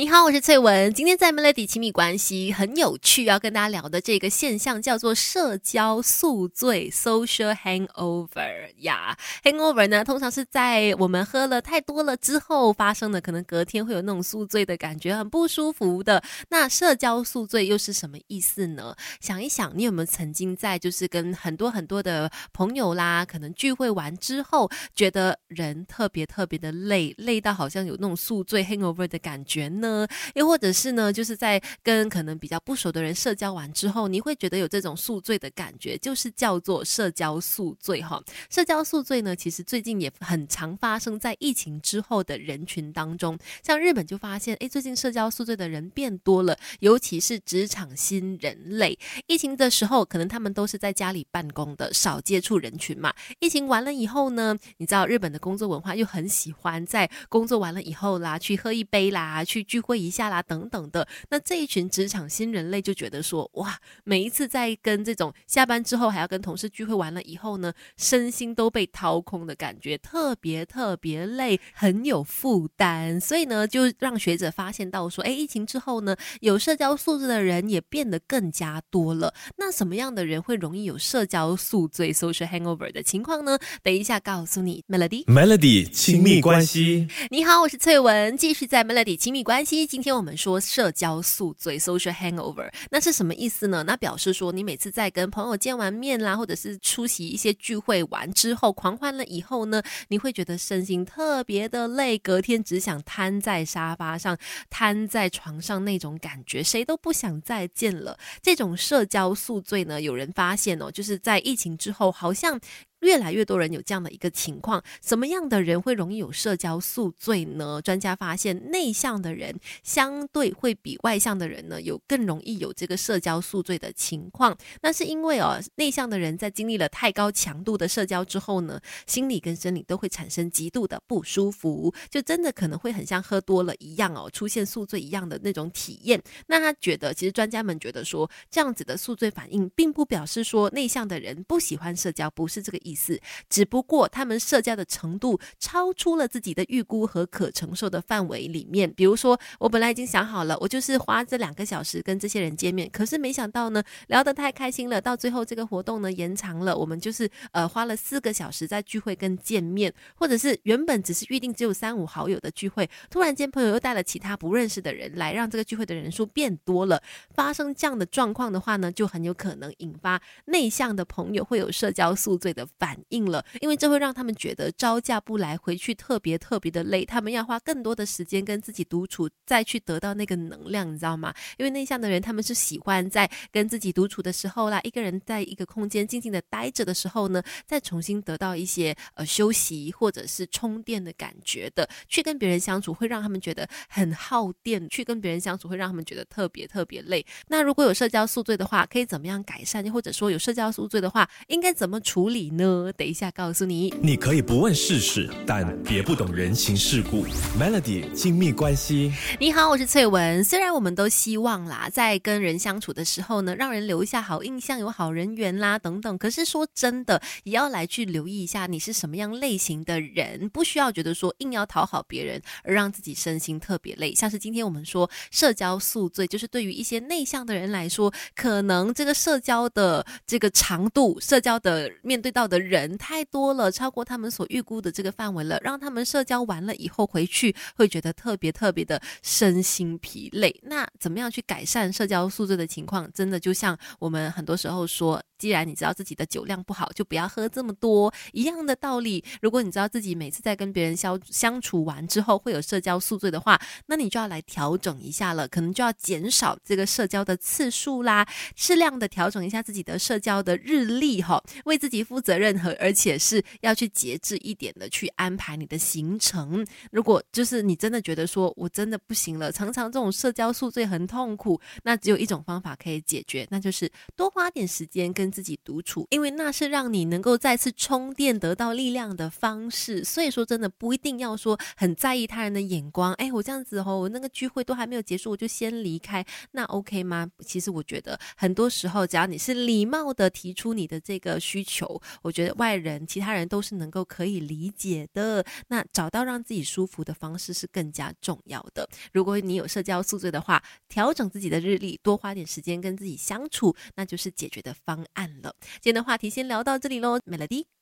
你好，我是翠文。今天在 Melody 亲密关系很有趣，要跟大家聊的这个现象叫做社交宿醉 （social hangover） 呀。hangover 呢，通常是在我们喝了太多了之后发生的，可能隔天会有那种宿醉的感觉，很不舒服的。那社交宿醉又是什么意思呢？想一想，你有没有曾经在就是跟很多很多的朋友啦，可能聚会完之后，觉得人特别特别的累，累到好像有那种宿醉 hangover 的感觉呢？呢，又或者是呢，就是在跟可能比较不熟的人社交完之后，你会觉得有这种宿醉的感觉，就是叫做社交宿醉哈。社交宿醉呢，其实最近也很常发生在疫情之后的人群当中。像日本就发现，哎，最近社交宿醉的人变多了，尤其是职场新人类。疫情的时候，可能他们都是在家里办公的，少接触人群嘛。疫情完了以后呢，你知道日本的工作文化又很喜欢在工作完了以后啦，去喝一杯啦，去聚。会一下啦，等等的。那这一群职场新人类就觉得说，哇，每一次在跟这种下班之后还要跟同事聚会完了以后呢，身心都被掏空的感觉，特别特别累，很有负担。所以呢，就让学者发现到说，哎，疫情之后呢，有社交素质的人也变得更加多了。那什么样的人会容易有社交宿醉 （social hangover） 的情况呢？等一下告诉你，Melody，Melody，亲密关系。你好，我是翠文，继续在 Melody 亲密关系。今天我们说社交宿醉 （social hangover），那是什么意思呢？那表示说你每次在跟朋友见完面啦，或者是出席一些聚会完之后，狂欢了以后呢，你会觉得身心特别的累，隔天只想瘫在沙发上、瘫在床上那种感觉，谁都不想再见了。这种社交宿醉呢，有人发现哦，就是在疫情之后，好像。越来越多人有这样的一个情况，什么样的人会容易有社交宿醉呢？专家发现，内向的人相对会比外向的人呢，有更容易有这个社交宿醉的情况。那是因为哦，内向的人在经历了太高强度的社交之后呢，心理跟生理都会产生极度的不舒服，就真的可能会很像喝多了一样哦，出现宿醉一样的那种体验。那他觉得，其实专家们觉得说，这样子的宿醉反应，并不表示说内向的人不喜欢社交，不是这个意。意思，只不过他们社交的程度超出了自己的预估和可承受的范围里面。比如说，我本来已经想好了，我就是花这两个小时跟这些人见面，可是没想到呢，聊得太开心了，到最后这个活动呢延长了，我们就是呃花了四个小时在聚会跟见面，或者是原本只是预定只有三五好友的聚会，突然间朋友又带了其他不认识的人来，让这个聚会的人数变多了。发生这样的状况的话呢，就很有可能引发内向的朋友会有社交宿醉的。反应了，因为这会让他们觉得招架不来，回去特别特别的累，他们要花更多的时间跟自己独处，再去得到那个能量，你知道吗？因为内向的人，他们是喜欢在跟自己独处的时候啦，一个人在一个空间静静的待着的时候呢，再重新得到一些呃休息或者是充电的感觉的。去跟别人相处会让他们觉得很耗电，去跟别人相处会让他们觉得特别特别累。那如果有社交宿醉的话，可以怎么样改善？或者说有社交宿醉的话，应该怎么处理呢？等一下告诉你，你可以不问世事，但别不懂人情世故。Melody 亲密关系，你好，我是翠文。虽然我们都希望啦，在跟人相处的时候呢，让人留下好印象，有好人缘啦等等。可是说真的，也要来去留意一下你是什么样类型的人，不需要觉得说硬要讨好别人而让自己身心特别累。像是今天我们说社交宿醉，就是对于一些内向的人来说，可能这个社交的这个长度，社交的面对到的。人太多了，超过他们所预估的这个范围了，让他们社交完了以后回去会觉得特别特别的身心疲累。那怎么样去改善社交素质的情况？真的就像我们很多时候说。既然你知道自己的酒量不好，就不要喝这么多。一样的道理，如果你知道自己每次在跟别人相相处完之后会有社交宿醉的话，那你就要来调整一下了，可能就要减少这个社交的次数啦，适量的调整一下自己的社交的日历哈，为自己负责任和而且是要去节制一点的去安排你的行程。如果就是你真的觉得说我真的不行了，常常这种社交宿醉很痛苦，那只有一种方法可以解决，那就是多花点时间跟。自己独处，因为那是让你能够再次充电、得到力量的方式。所以说，真的不一定要说很在意他人的眼光。哎，我这样子哦，我那个聚会都还没有结束，我就先离开，那 OK 吗？其实我觉得很多时候，只要你是礼貌的提出你的这个需求，我觉得外人、其他人都是能够可以理解的。那找到让自己舒服的方式是更加重要的。如果你有社交宿醉的话，调整自己的日历，多花点时间跟自己相处，那就是解决的方案了。今天的话题先聊到这里喽美乐蒂。